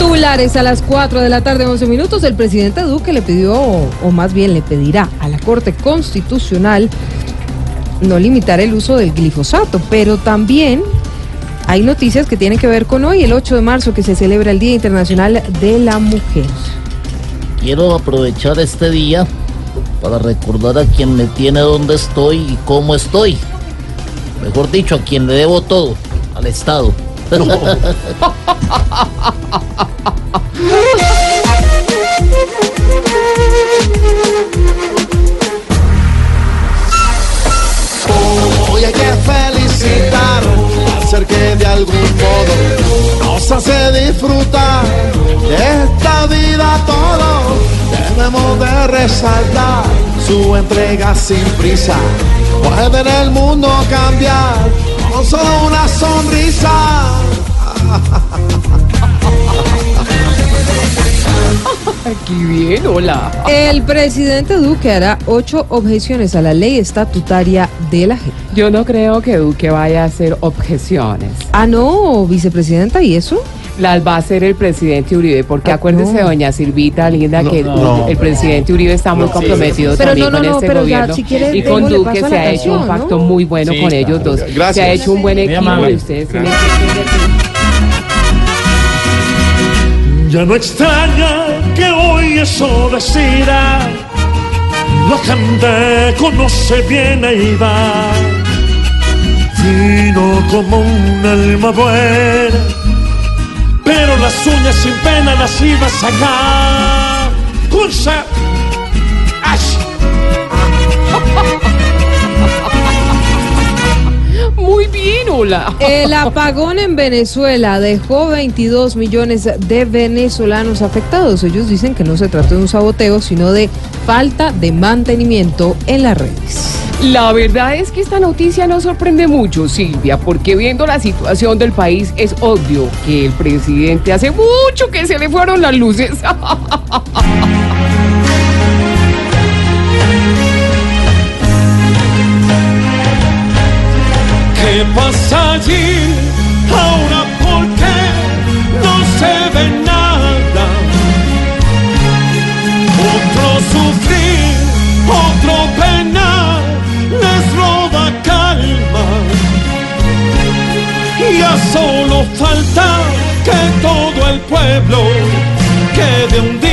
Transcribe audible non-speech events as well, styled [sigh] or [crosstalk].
Titulares a las 4 de la tarde, 11 minutos. El presidente Duque le pidió, o más bien le pedirá a la Corte Constitucional no limitar el uso del glifosato, pero también hay noticias que tienen que ver con hoy, el 8 de marzo, que se celebra el Día Internacional de la Mujer. Quiero aprovechar este día para recordar a quien me tiene donde estoy y cómo estoy. Mejor dicho, a quien le debo todo, al Estado. Hoy hay que felicitar, hacer que de algún modo nos hace disfrutar de esta vida todo. Debemos de resaltar su entrega sin prisa. Puede en el mundo cambiar con solo una sonrisa. Aquí bien, hola. El presidente Duque hará ocho objeciones a la ley estatutaria de la gente. Yo no creo que Duque vaya a hacer objeciones. Ah, no, vicepresidenta, ¿y eso? Las va a hacer el presidente Uribe, porque Ah, acuérdese, no. doña Silvita, linda, que el presidente Uribe está muy comprometido también con este pero ya, gobierno. si quiere, y con Duque se ha hecho un pacto ¿no? muy bueno con ellos dos. Gracias. Se ha hecho un buen equipo y ustedes tienen que entender. Ya no extraña que hoy eso decida. La gente conoce bien a Iván. Fino como un alma buena. Sin pena las iba a sacar. Cursa. ¡Ash! Muy bien, hola. El apagón en Venezuela dejó 22 millones de venezolanos afectados. Ellos dicen que no se trató de un saboteo, sino de falta de mantenimiento en las redes. La verdad es que esta noticia no sorprende mucho, Silvia, porque viendo la situación del país es obvio que el presidente hace mucho que se le fueron las luces. [laughs] ¿Qué pasa allí? Ahora por qué no se ve falta que todo el pueblo quede un día